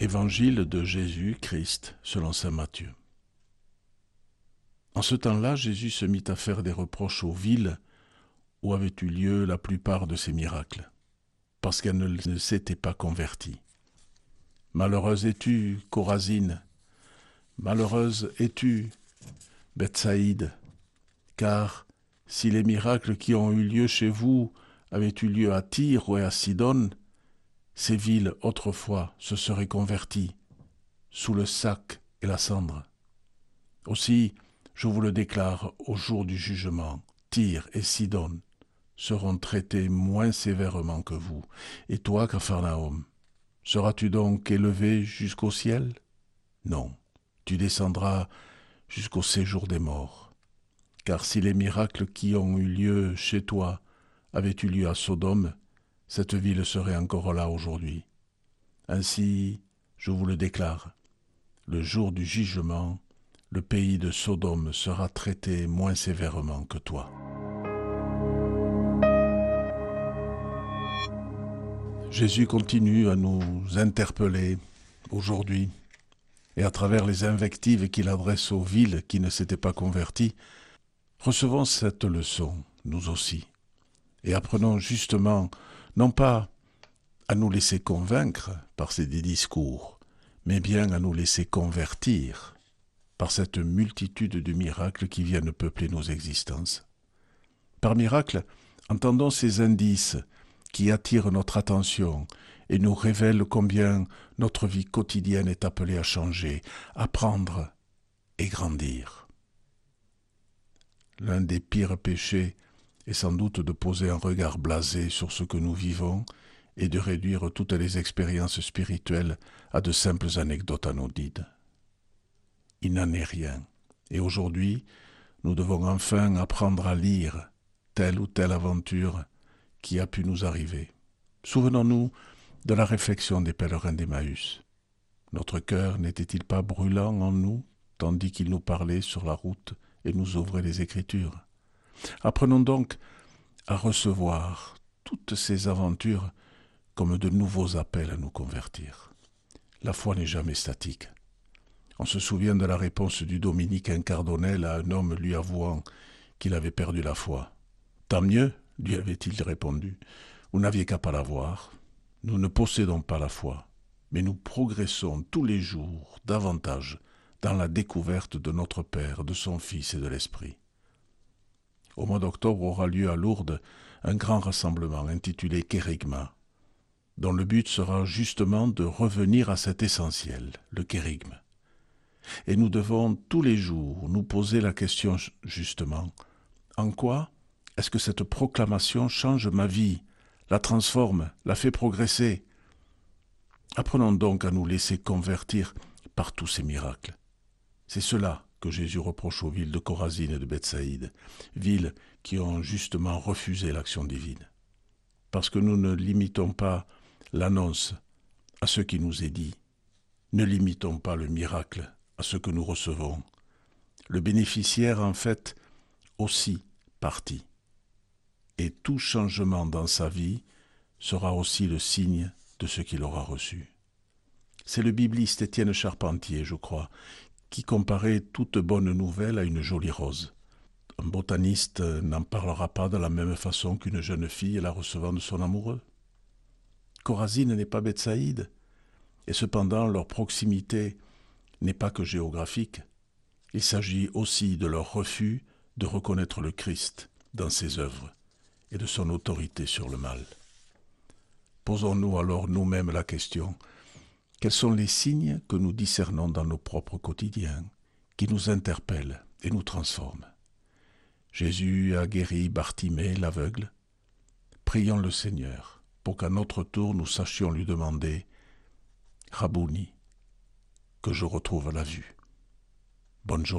Évangile de Jésus-Christ selon Saint Matthieu. En ce temps-là, Jésus se mit à faire des reproches aux villes où avaient eu lieu la plupart de ses miracles, parce qu'elles ne s'étaient pas converties. Malheureuse es-tu, Corazine, malheureuse es-tu, Bethsaïde, car si les miracles qui ont eu lieu chez vous avaient eu lieu à Tyr ou à Sidon, ces villes autrefois se seraient converties sous le sac et la cendre. Aussi, je vous le déclare, au jour du jugement, Tyr et Sidon seront traités moins sévèrement que vous. Et toi, Capharnaüm, seras-tu donc élevé jusqu'au ciel? Non, tu descendras jusqu'au séjour des morts. Car si les miracles qui ont eu lieu chez toi avaient eu lieu à Sodome, cette ville serait encore là aujourd'hui. Ainsi, je vous le déclare, le jour du jugement, le pays de Sodome sera traité moins sévèrement que toi. Jésus continue à nous interpeller aujourd'hui, et à travers les invectives qu'il adresse aux villes qui ne s'étaient pas converties, recevons cette leçon, nous aussi, et apprenons justement non pas à nous laisser convaincre par ces discours, mais bien à nous laisser convertir par cette multitude de miracles qui viennent peupler nos existences. Par miracle, entendons ces indices qui attirent notre attention et nous révèlent combien notre vie quotidienne est appelée à changer, apprendre et grandir. L'un des pires péchés et sans doute de poser un regard blasé sur ce que nous vivons et de réduire toutes les expériences spirituelles à de simples anecdotes anodines. Il n'en est rien, et aujourd'hui, nous devons enfin apprendre à lire telle ou telle aventure qui a pu nous arriver. Souvenons-nous de la réflexion des pèlerins d'Emmaüs. Notre cœur n'était-il pas brûlant en nous, tandis qu'ils nous parlaient sur la route et nous ouvraient les Écritures? Apprenons donc à recevoir toutes ces aventures comme de nouveaux appels à nous convertir. La foi n'est jamais statique. On se souvient de la réponse du dominicain Cardonnel à un homme lui avouant qu'il avait perdu la foi. Tant mieux, lui avait-il répondu, vous n'aviez qu'à pas la voir. Nous ne possédons pas la foi, mais nous progressons tous les jours davantage dans la découverte de notre Père, de son Fils et de l'Esprit. Au mois d'octobre aura lieu à Lourdes un grand rassemblement intitulé Kérigma, dont le but sera justement de revenir à cet essentiel, le kérigme. Et nous devons tous les jours nous poser la question justement, en quoi est-ce que cette proclamation change ma vie, la transforme, la fait progresser? Apprenons donc à nous laisser convertir par tous ces miracles. C'est cela que Jésus reproche aux villes de Corazine et de Bethsaïde, villes qui ont justement refusé l'action divine. Parce que nous ne limitons pas l'annonce à ce qui nous est dit, ne limitons pas le miracle à ce que nous recevons. Le bénéficiaire, en fait, aussi partie. Et tout changement dans sa vie sera aussi le signe de ce qu'il aura reçu. C'est le bibliste Étienne Charpentier, je crois, qui comparait toute bonne nouvelle à une jolie rose. Un botaniste n'en parlera pas de la même façon qu'une jeune fille la recevant de son amoureux. Corazine n'est pas Bethsaïde, et cependant leur proximité n'est pas que géographique. Il s'agit aussi de leur refus de reconnaître le Christ dans ses œuvres et de son autorité sur le mal. Posons-nous alors nous-mêmes la question quels sont les signes que nous discernons dans nos propres quotidiens, qui nous interpellent et nous transforment? Jésus a guéri Bartimée l'aveugle. Prions le Seigneur pour qu'à notre tour nous sachions lui demander Rabouni, que je retrouve la vue. Bonne journée.